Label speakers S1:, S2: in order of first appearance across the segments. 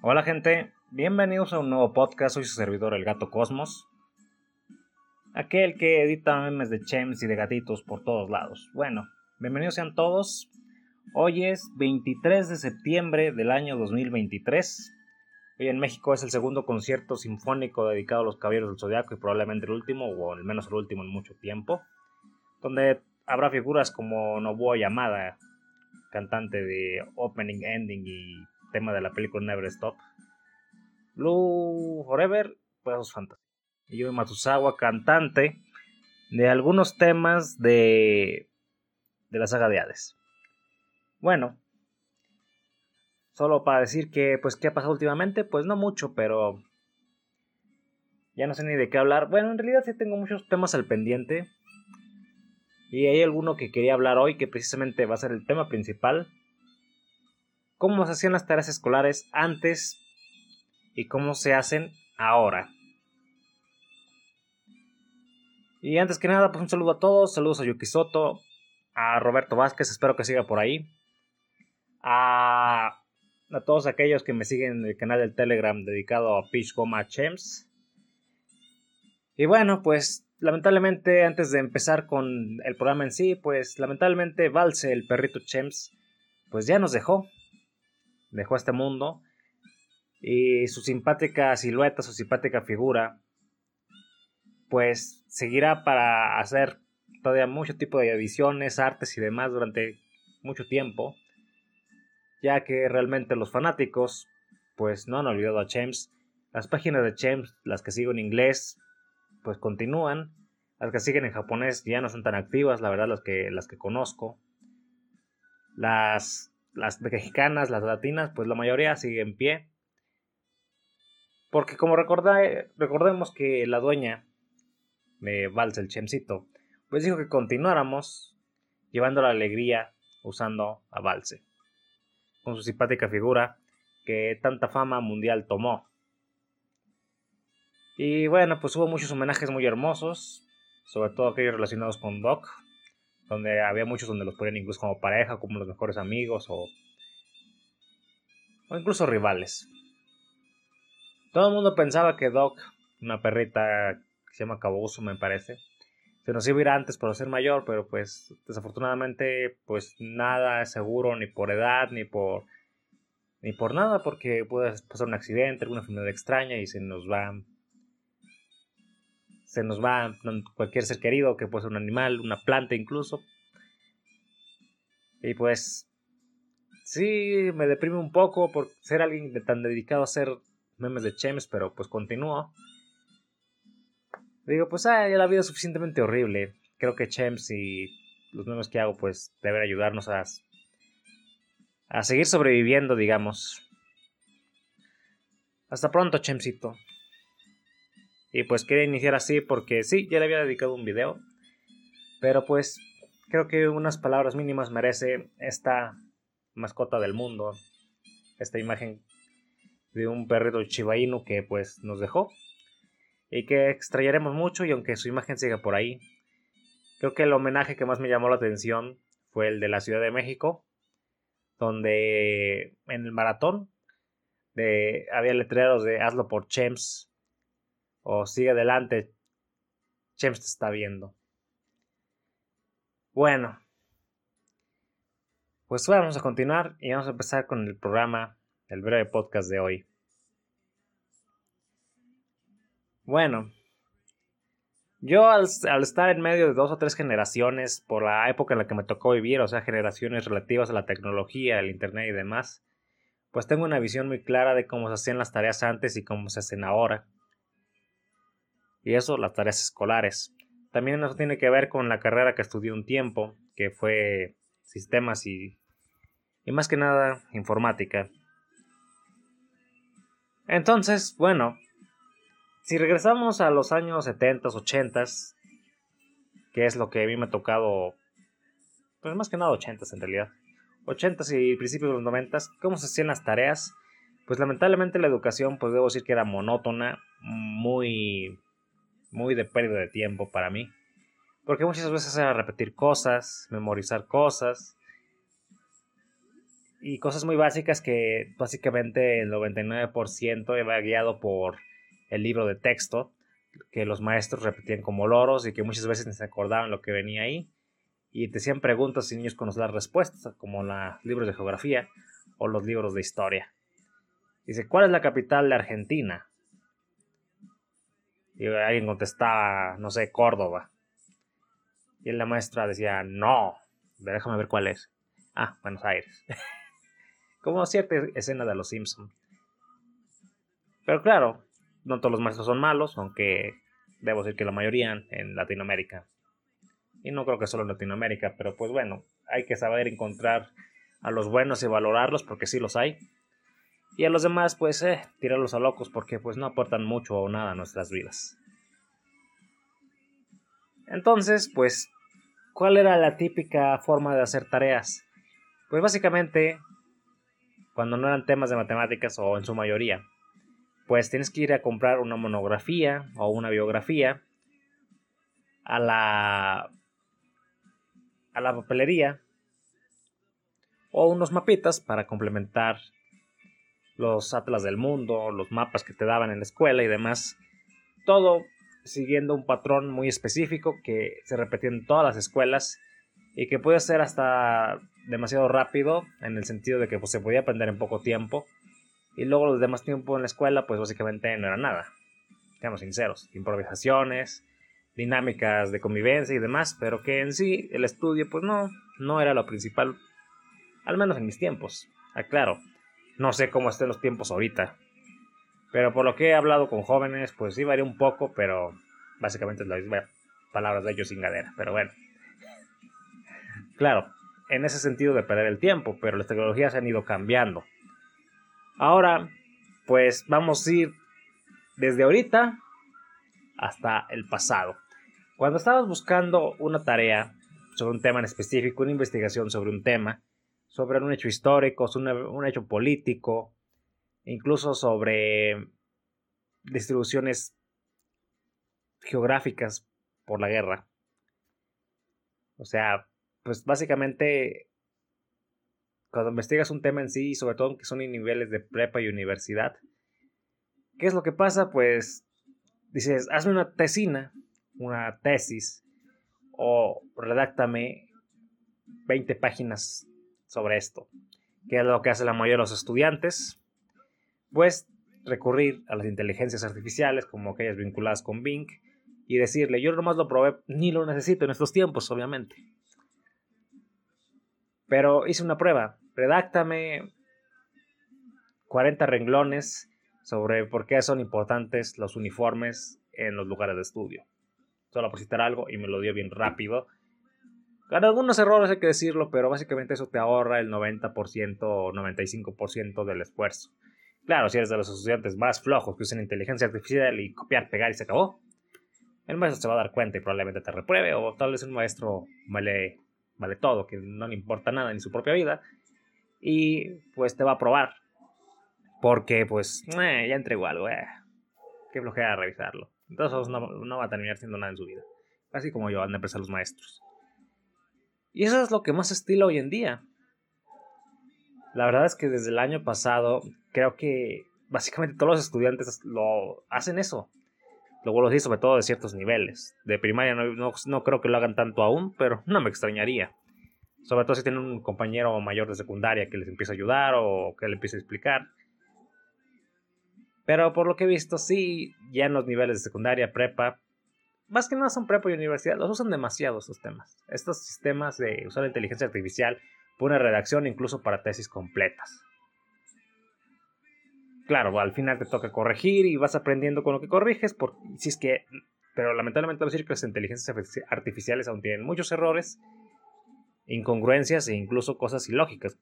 S1: Hola gente, bienvenidos a un nuevo podcast, soy su servidor El Gato Cosmos. Aquel que edita memes de chems y de gatitos por todos lados. Bueno, bienvenidos sean todos. Hoy es 23 de septiembre del año 2023. Hoy en México es el segundo concierto sinfónico dedicado a los Caballeros del Zodiaco y probablemente el último, o al menos el último en mucho tiempo. Donde habrá figuras como Nobuo Yamada, cantante de Opening, Ending y tema de la película Never Stop. Blue Forever, pues Fantasy. Y yo Matsuzawa, cantante de algunos temas de, de la saga de Hades. Bueno, solo para decir que, pues, ¿qué ha pasado últimamente? Pues no mucho, pero ya no sé ni de qué hablar. Bueno, en realidad sí tengo muchos temas al pendiente. Y hay alguno que quería hablar hoy que precisamente va a ser el tema principal cómo se hacían las tareas escolares antes y cómo se hacen ahora. Y antes que nada, pues un saludo a todos, saludos a Yuki Soto, a Roberto Vázquez, espero que siga por ahí. A, todos aquellos que me siguen en el canal del Telegram dedicado a Peach Goma Chems. Y bueno, pues lamentablemente antes de empezar con el programa en sí, pues lamentablemente Valse, el perrito Chems, pues ya nos dejó dejó este mundo y su simpática silueta, su simpática figura, pues seguirá para hacer todavía mucho tipo de ediciones, artes y demás durante mucho tiempo, ya que realmente los fanáticos pues no han olvidado a James. Las páginas de James, las que sigo en inglés, pues continúan. Las que siguen en japonés ya no son tan activas, la verdad, las que, las que conozco. Las las mexicanas, las latinas, pues la mayoría sigue en pie. Porque como recordemos que la dueña de Vals, el Chemcito, pues dijo que continuáramos llevando la alegría usando a Valse, con su simpática figura que tanta fama mundial tomó. Y bueno, pues hubo muchos homenajes muy hermosos, sobre todo aquellos relacionados con Doc, donde había muchos donde los ponían incluso como pareja, como los mejores amigos o, o incluso rivales. Todo el mundo pensaba que Doc, una perrita que se llama Caboso me parece, se nos iba a ir antes por ser mayor, pero pues desafortunadamente pues nada es seguro ni por edad ni por ni por nada porque puede pasar un accidente, alguna enfermedad extraña y se nos va se nos va cualquier ser querido, que puede ser un animal, una planta incluso. Y pues sí, me deprime un poco por ser alguien tan dedicado a hacer memes de Chems, pero pues continúo. Digo, pues ah, ya la vida es suficientemente horrible. Creo que Chems y los memes que hago pues deben ayudarnos a, a seguir sobreviviendo, digamos. Hasta pronto, Chemsito. Y pues quería iniciar así porque sí, ya le había dedicado un video. Pero pues creo que unas palabras mínimas merece esta mascota del mundo. Esta imagen de un perrito chivaíno que pues nos dejó. Y que extrañaremos mucho y aunque su imagen siga por ahí. Creo que el homenaje que más me llamó la atención fue el de la Ciudad de México. Donde en el maratón había letreros de hazlo por Chems o sigue adelante, Chems te está viendo. Bueno, pues vamos a continuar y vamos a empezar con el programa, el breve podcast de hoy. Bueno, yo al, al, estar en medio de dos o tres generaciones, por la época en la que me tocó vivir, o sea, generaciones relativas a la tecnología, el Internet y demás, pues tengo una visión muy clara de cómo se hacían las tareas antes y cómo se hacen ahora y eso las tareas escolares. También eso tiene que ver con la carrera que estudié un tiempo, que fue sistemas y, y más que nada informática. Entonces, bueno, si regresamos a los años 70, 80, que es lo que a mí me ha tocado, pues más que nada 80 en realidad, 80 y principios de los 90, ¿cómo se hacían las tareas? Pues lamentablemente la educación, pues debo decir que era monótona, muy muy de pérdida de tiempo para mí. Porque muchas veces era repetir cosas, memorizar cosas. y cosas muy básicas que básicamente el 99% iba guiado por el libro de texto que los maestros repetían como loros y que muchas veces ni se acordaban lo que venía ahí y te hacían preguntas y niños conocían las respuestas como los libros de geografía o los libros de historia. Dice, ¿cuál es la capital de Argentina? Y alguien contestaba, no sé, Córdoba. Y la maestra decía, no, déjame ver cuál es. Ah, Buenos Aires. Como cierta escena de Los Simpson. Pero claro, no todos los maestros son malos, aunque debo decir que la mayoría en Latinoamérica. Y no creo que solo en Latinoamérica, pero pues bueno, hay que saber encontrar a los buenos y valorarlos porque sí los hay. Y a los demás, pues, eh, tirarlos a locos porque pues no aportan mucho o nada a nuestras vidas. Entonces, pues, ¿cuál era la típica forma de hacer tareas? Pues básicamente, cuando no eran temas de matemáticas o en su mayoría, pues tienes que ir a comprar una monografía o una biografía a la a la papelería o unos mapitas para complementar los atlas del mundo, los mapas que te daban en la escuela y demás. Todo siguiendo un patrón muy específico que se repetía en todas las escuelas y que puede ser hasta demasiado rápido en el sentido de que pues, se podía aprender en poco tiempo y luego los demás tiempo en la escuela pues básicamente no era nada. Seamos sinceros, improvisaciones, dinámicas de convivencia y demás, pero que en sí el estudio pues no, no era lo principal, al menos en mis tiempos. Aclaro, no sé cómo estén los tiempos ahorita. Pero por lo que he hablado con jóvenes, pues sí varía un poco, pero básicamente es la misma palabras de ellos sin gadera. Pero bueno. Claro, en ese sentido de perder el tiempo, pero las tecnologías han ido cambiando. Ahora, pues vamos a ir desde ahorita hasta el pasado. Cuando estabas buscando una tarea sobre un tema en específico, una investigación sobre un tema, sobre un hecho histórico, un hecho político, incluso sobre distribuciones geográficas por la guerra. O sea, pues básicamente cuando investigas un tema en sí, sobre todo que son en niveles de prepa y universidad, ¿qué es lo que pasa? Pues dices, hazme una tesina, una tesis, o redáctame 20 páginas sobre esto, que es lo que hace la mayoría de los estudiantes, pues recurrir a las inteligencias artificiales como aquellas vinculadas con Bing y decirle, yo nomás lo probé, ni lo necesito en estos tiempos, obviamente. Pero hice una prueba, redáctame 40 renglones sobre por qué son importantes los uniformes en los lugares de estudio. Solo por citar algo y me lo dio bien rápido con algunos errores hay que decirlo, pero básicamente eso te ahorra el 90% o 95% del esfuerzo. Claro, si eres de los estudiantes más flojos que usan inteligencia artificial y copiar, pegar y se acabó, el maestro se va a dar cuenta y probablemente te repruebe, o tal vez un maestro vale, vale todo, que no le importa nada ni su propia vida, y pues te va a probar. Porque pues eh, ya entregó algo, eh. Qué flojera revisarlo. Entonces no, va a terminar siendo nada en su vida. Así como yo, han de empezar los maestros. Y eso es lo que más estilo hoy en día. La verdad es que desde el año pasado creo que básicamente todos los estudiantes lo hacen eso. Luego lo sí, sobre todo de ciertos niveles. De primaria no, no, creo que lo hagan tanto aún, pero no me extrañaría. Sobre todo si tienen un compañero mayor de secundaria que les empieza a ayudar o que le empiece a explicar. Pero por lo que he visto, sí, ya en los niveles de secundaria, prepa, más que nada son prepa y universidad, los usan demasiado estos temas. Estos sistemas de usar la inteligencia artificial para una redacción incluso para tesis completas. Claro, al final te toca corregir y vas aprendiendo con lo que corriges, por, si es que, pero lamentablemente decir que las inteligencias artificiales aún tienen muchos errores, incongruencias e incluso cosas ilógicas.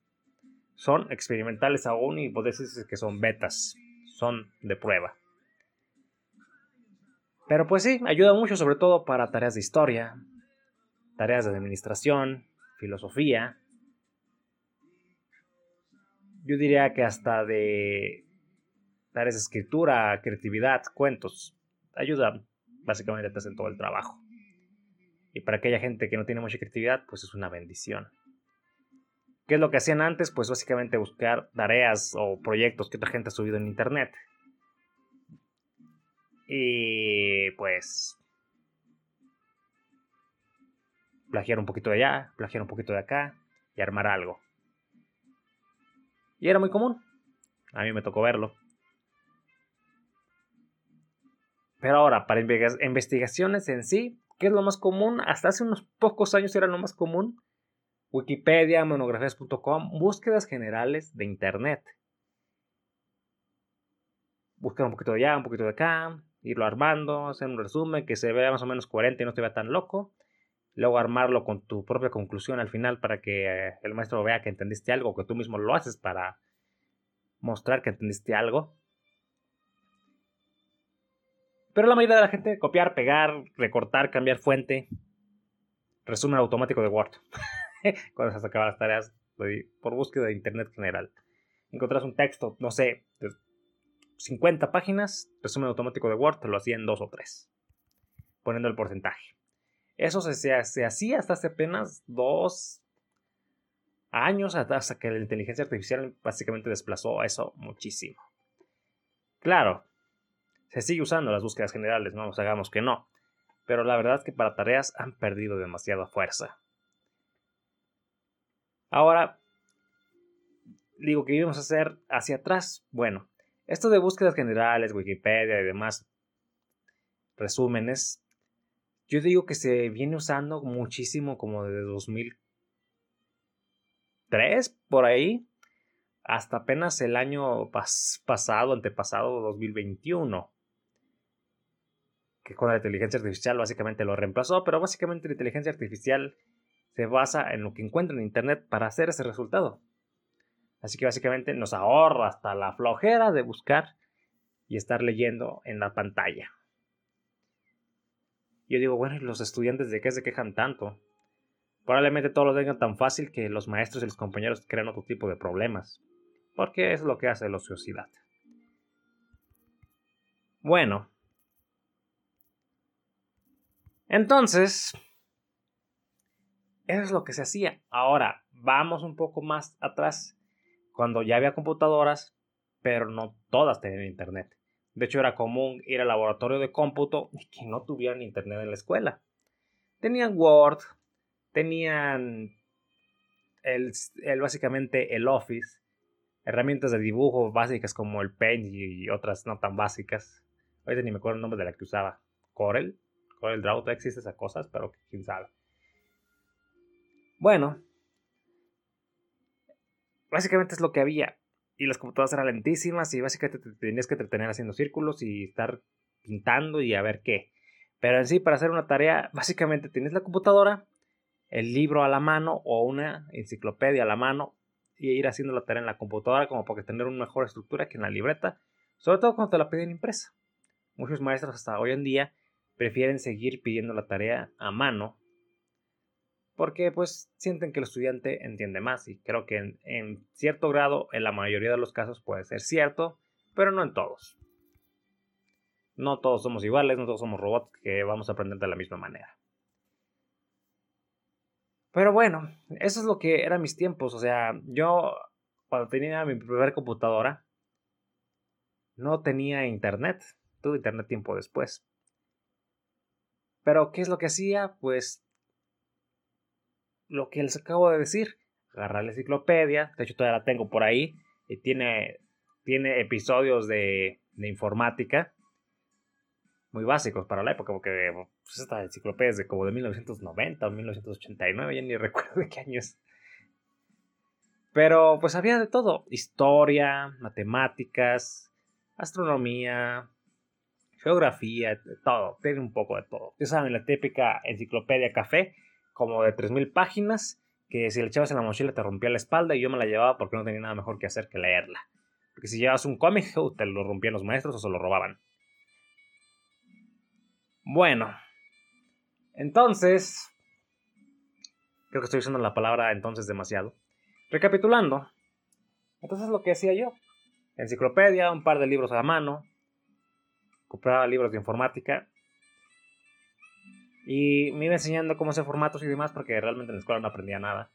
S1: Son experimentales aún y decir que son betas, son de prueba. Pero pues sí, ayuda mucho sobre todo para tareas de historia, tareas de administración, filosofía. Yo diría que hasta de tareas de escritura, creatividad, cuentos. Ayuda básicamente te hacen todo el trabajo. Y para aquella gente que no tiene mucha creatividad, pues es una bendición. ¿Qué es lo que hacían antes? Pues básicamente buscar tareas o proyectos que otra gente ha subido en internet. Y pues plagiar un poquito de allá, plagiar un poquito de acá y armar algo. Y era muy común. A mí me tocó verlo. Pero ahora, para investigaciones en sí, ¿qué es lo más común? Hasta hace unos pocos años era lo más común. Wikipedia, monografías.com, búsquedas generales de Internet. Buscar un poquito de allá, un poquito de acá, irlo armando, hacer un resumen que se vea más o menos coherente y no se vea tan loco. Luego armarlo con tu propia conclusión al final para que eh, el maestro vea que entendiste algo, que tú mismo lo haces para mostrar que entendiste algo. Pero la mayoría de la gente copiar, pegar, recortar, cambiar fuente, resumen automático de Word. Cuando se acaban las tareas por búsqueda de Internet general. Encontrás un texto, no sé, 50 páginas, resumen automático de Word, lo hacía en dos o tres, poniendo el porcentaje. Eso se, se hacía hasta hace apenas dos años, hasta que la inteligencia artificial básicamente desplazó eso muchísimo. Claro, se sigue usando las búsquedas generales, no nos hagamos que no, pero la verdad es que para tareas han perdido demasiada fuerza. Ahora, digo que íbamos a hacer hacia atrás. Bueno, esto de búsquedas generales, Wikipedia y demás resúmenes, yo digo que se viene usando muchísimo como desde 2003, por ahí, hasta apenas el año pasado, antepasado, 2021 que con la inteligencia artificial básicamente lo reemplazó, pero básicamente la inteligencia artificial se basa en lo que encuentra en Internet para hacer ese resultado. Así que básicamente nos ahorra hasta la flojera de buscar y estar leyendo en la pantalla. Yo digo, bueno, ¿y los estudiantes de qué se quejan tanto? Probablemente todos lo tengan tan fácil que los maestros y los compañeros crean otro tipo de problemas. Porque es lo que hace la ociosidad. Bueno. Entonces, eso es lo que se hacía. Ahora, vamos un poco más atrás, cuando ya había computadoras, pero no todas tenían internet. De hecho, era común ir al laboratorio de cómputo y que no tuvieran internet en la escuela. Tenían Word, tenían el, básicamente el Office, herramientas de dibujo básicas como el Paint y otras no tan básicas. Ahorita ni me acuerdo el nombre de la que usaba. Corel. Corel Draw, existe esas cosas, pero quién sabe. Bueno, básicamente es lo que había. Y las computadoras eran lentísimas y básicamente te tenías que entretener haciendo círculos y estar pintando y a ver qué. Pero en sí, para hacer una tarea, básicamente tienes la computadora, el libro a la mano o una enciclopedia a la mano y ir haciendo la tarea en la computadora como para tener una mejor estructura que en la libreta, sobre todo cuando te la piden impresa. Muchos maestros hasta hoy en día prefieren seguir pidiendo la tarea a mano porque pues sienten que el estudiante entiende más y creo que en, cierto grado, en la mayoría de los casos puede ser cierto, pero no en todos. No todos somos iguales, no todos somos robots que vamos a aprender de la misma manera. Pero bueno, eso es lo que eran mis tiempos. O sea, yo cuando tenía mi primera computadora, no tenía internet. Tuve internet tiempo después. Pero, ¿qué es lo que hacía? Pues lo que les acabo de decir. Agarrar la enciclopedia, de hecho todavía la tengo por ahí, y tiene, tiene episodios de, de informática muy básicos para la época, porque pues, esta enciclopedia es de como de 1990 o 1989, ya ni recuerdo de qué año es. Pero pues había de todo, historia, matemáticas, astronomía, geografía, todo, tiene un poco de todo. Ya saben, la típica enciclopedia café, como de 3.000 páginas, que si le echabas en la mochila te rompía la espalda y yo me la llevaba porque no tenía nada mejor que hacer que leerla. Porque si llevas un cómic, te lo rompían los maestros o se lo robaban. Bueno, entonces, creo que estoy usando la palabra entonces demasiado. Recapitulando, entonces lo que hacía yo, enciclopedia, un par de libros a la mano, compraba libros de informática y me iba enseñando cómo hacer formatos y demás porque realmente en la escuela no aprendía nada.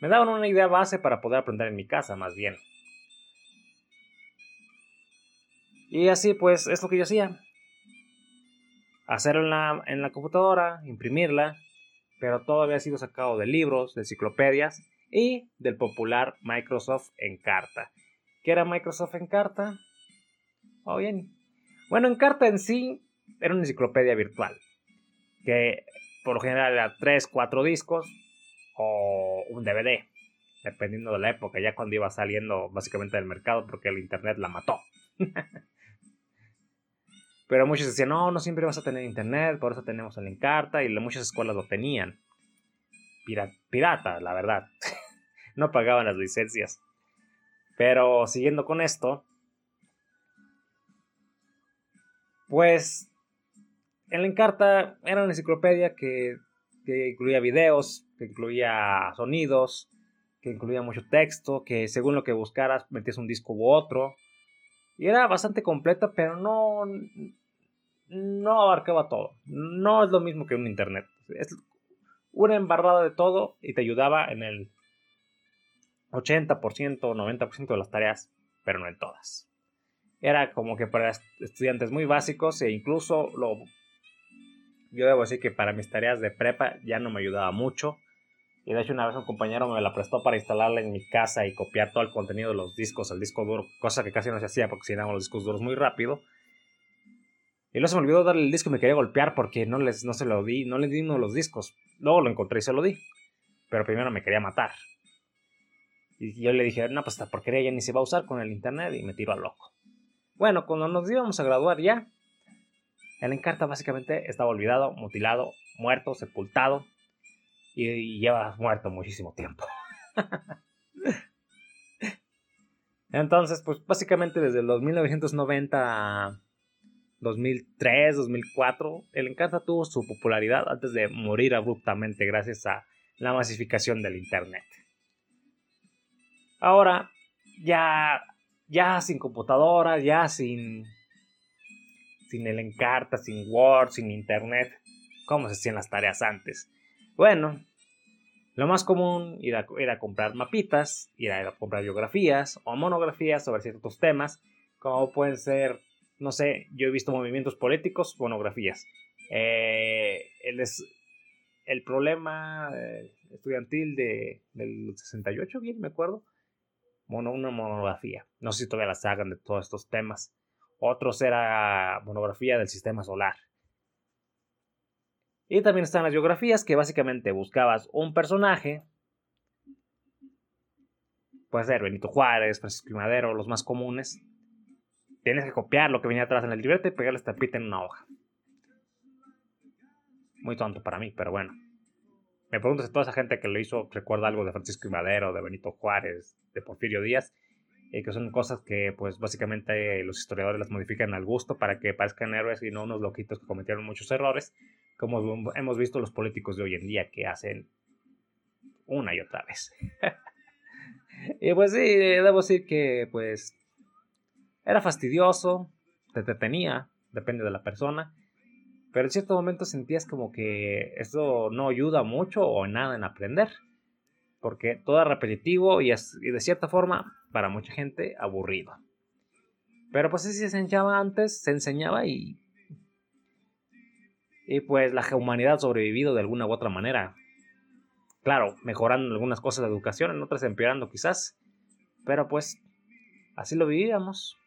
S1: Me daban una idea base para poder aprender en mi casa, más bien. Y así pues es lo que yo hacía. Hacerlo en la, en la computadora, imprimirla, pero todo había sido sacado de libros, de enciclopedias y del popular Microsoft Encarta. ¿Qué era Microsoft Encarta? Oh, bien. Bueno, Encarta en sí era una enciclopedia virtual, que por lo general era 3, 4 discos o un DVD, dependiendo de la época, ya cuando iba saliendo básicamente del mercado porque el Internet la mató. Pero muchos decían, no, no siempre vas a tener internet, por eso tenemos el Encarta y muchas escuelas lo tenían. pirata, la verdad. no pagaban las licencias. Pero siguiendo con esto, pues el Encarta era una enciclopedia que, que incluía videos, que incluía sonidos, que incluía mucho texto, que según lo que buscaras metías un disco u otro. Y era bastante completa, pero no, no abarcaba todo. No es lo mismo que un internet. Es una embarrada de todo y te ayudaba en el 80% o 90% de las tareas, pero no en todas. Era como que para estudiantes muy básicos e incluso lo... Yo debo decir que para mis tareas de prepa ya no me ayudaba mucho. Y de hecho una vez un compañero me la prestó para instalarla en mi casa y copiar todo el contenido de los discos al disco duro, cosa que casi no se hacía porque si los discos duros muy rápido. Y luego se me olvidó darle el disco y me quería golpear porque no, les, no se lo di, no le di uno de los discos. Luego lo encontré y se lo di. Pero primero me quería matar. Y yo le dije, no, pues esta porquería ya ni se va a usar con el internet y me tiró al loco. Bueno, cuando nos íbamos a graduar ya, el Encarta básicamente estaba olvidado, mutilado, muerto, sepultado y, lleva muerto muchísimo tiempo. Entonces, pues básicamente desde los 1990 2003, 2004, el Encarta tuvo su popularidad antes de morir abruptamente gracias a la masificación del Internet. Ahora, ya, ya sin computadora, ya sin, sin el Encarta, sin Word, sin Internet, ¿cómo se hacían las tareas antes? Bueno, lo más común era, era comprar mapitas, era comprar biografías o monografías sobre ciertos temas, como pueden ser no sé, yo he visto movimientos políticos, monografías. Eh, el, el problema eh, estudiantil de, del 68, bien me acuerdo. Mono, una monografía. No sé si todavía las hagan de todos estos temas. Otros era monografía del sistema solar. Y también están las biografías que básicamente buscabas un personaje. Puede ser Benito Juárez, Francisco Madero, los más comunes tienes que copiar lo que venía atrás en el librete y pegarle estampita en una hoja. Muy tonto para mí, pero bueno. Me pregunto si toda esa gente que lo hizo recuerda algo de Francisco Madero, de Benito Juárez, de Porfirio Díaz, y que son cosas que pues básicamente los historiadores las modifican al gusto para que parezcan héroes y no unos loquitos que cometieron muchos errores, como hemos visto los políticos de hoy en día que hacen una y otra vez. y pues sí, debo decir que pues era fastidioso, te detenía, depende de la persona, pero en cierto momento sentías como que eso no ayuda mucho o nada en aprender, porque todo es repetitivo y, de cierta forma, para mucha gente, aburrido. Pero pues así se enseñaba antes, se enseñaba y... Y pues la humanidad ha sobrevivido de alguna u otra manera. Claro, mejorando algunas cosas de educación, en otras empeorando quizás. Pero pues así lo vivíamos.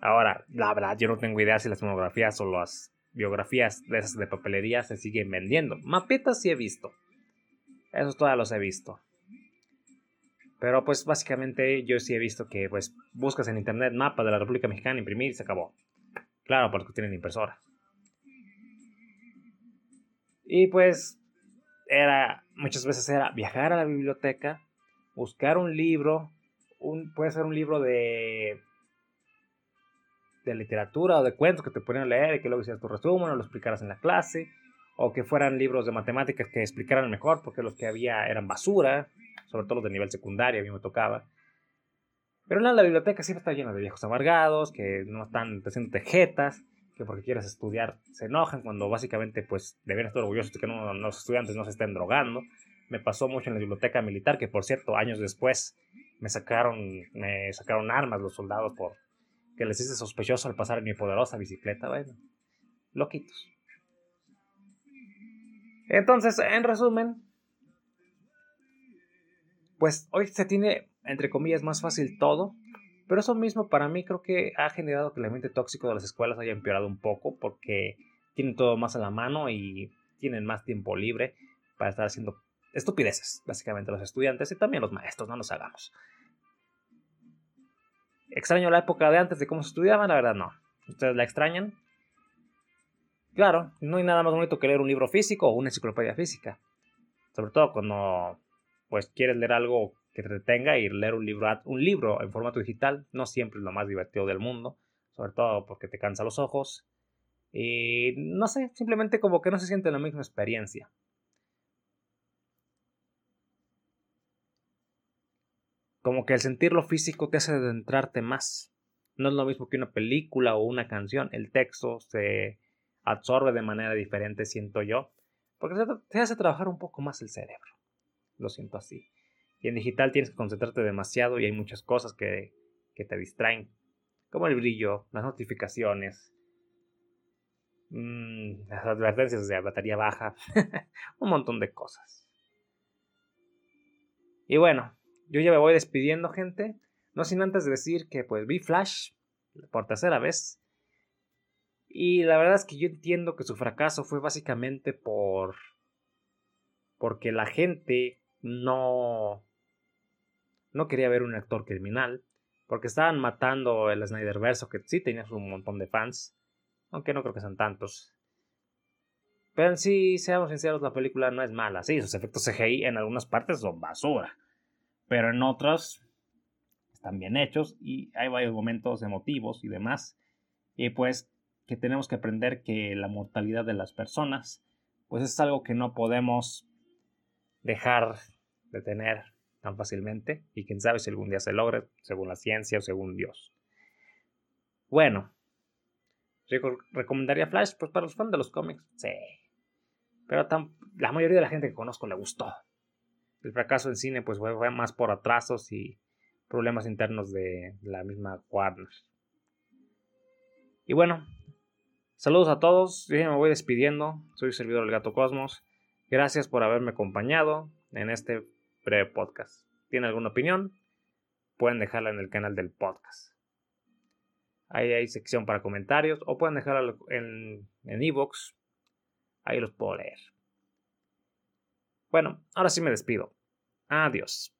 S1: Ahora, la verdad, yo no tengo idea si las monografías o las biografías de esas de papelería se siguen vendiendo. Mapetas sí he visto. Esos todos los he visto. Pero pues básicamente yo sí he visto que pues buscas en internet mapa de la República Mexicana, imprimir y se acabó. Claro, porque tienen impresora. Y pues era muchas veces era viajar a la biblioteca, buscar un libro, un, puede ser un libro de de literatura o de cuentos que te ponían a leer y que luego hicieras tu resumen o lo explicaras en la clase, o que fueran libros de matemáticas que explicaran mejor porque los que había eran basura, sobre todo los de nivel secundario, a mí me tocaba. Pero en la biblioteca siempre está llena de viejos amargados, que no están haciendo tejetas, que porque quieres estudiar se enojan cuando básicamente pues deberían estar orgullosos de que los estudiantes no se estén drogando. Me pasó mucho en la biblioteca militar, que por cierto, años después me sacaron, me sacaron armas los soldados por que les hice sospechoso al pasar mi poderosa bicicleta. Bueno, loquitos. Entonces, en resumen, pues hoy se tiene, entre comillas, más fácil todo, pero eso mismo para mí creo que ha generado que el ambiente tóxico de las escuelas haya empeorado un poco porque tienen todo más a la mano y tienen más tiempo libre para estar haciendo estupideces, básicamente los estudiantes y también los maestros, no nos hagamos. Extraño la época de antes de cómo se estudiaba, la verdad no. ¿Ustedes la extrañan? Claro, no hay nada más bonito que leer un libro físico o una enciclopedia física. Sobre todo cuando pues quieres leer algo que te detenga y leer un libro, un libro en formato digital no siempre es lo más divertido del mundo, sobre todo porque te cansa los ojos y no sé, simplemente como que no se siente la misma experiencia. Como que el sentirlo físico te hace adentrarte más. No es lo mismo que una película o una canción. El texto se absorbe de manera diferente, siento yo. Porque te hace trabajar un poco más el cerebro. Lo siento así. Y en digital tienes que concentrarte demasiado y hay muchas cosas que, que te distraen. Como el brillo, las notificaciones, mmm, las advertencias de batería baja, un montón de cosas. Y bueno, yo ya me voy despidiendo, gente. No sin antes decir que pues vi Flash por tercera vez. Y la verdad es que yo entiendo que su fracaso fue básicamente por. porque la gente no. no quería ver un actor criminal. Porque estaban matando el Snyderverse, que sí tenía un montón de fans. Aunque no creo que sean tantos. Pero en sí, seamos sinceros, la película no es mala. Sí, sus efectos CGI en algunas partes son basura pero en otras están bien hechos y hay varios momentos emotivos y demás. Y pues que tenemos que aprender que la mortalidad de las personas pues es algo que no podemos dejar de tener tan fácilmente y quién sabe si algún día se logre según la ciencia o según Dios. Bueno, recomendaría Flash pues para los fans de los cómics, sí. Pero la mayoría de la gente que conozco le gustó. El fracaso en cine pues fue más por atrasos y problemas internos de la misma Warner. Y bueno, saludos a todos, yo me voy despidiendo, soy servidor del Gato Cosmos, gracias por haberme acompañado en este breve podcast. ¿Tienen alguna opinión? Pueden dejarla en el canal del podcast. Ahí hay sección para comentarios o pueden dejarla en Evox. ahí los puedo leer. Bueno, ahora sí me despido. Adiós.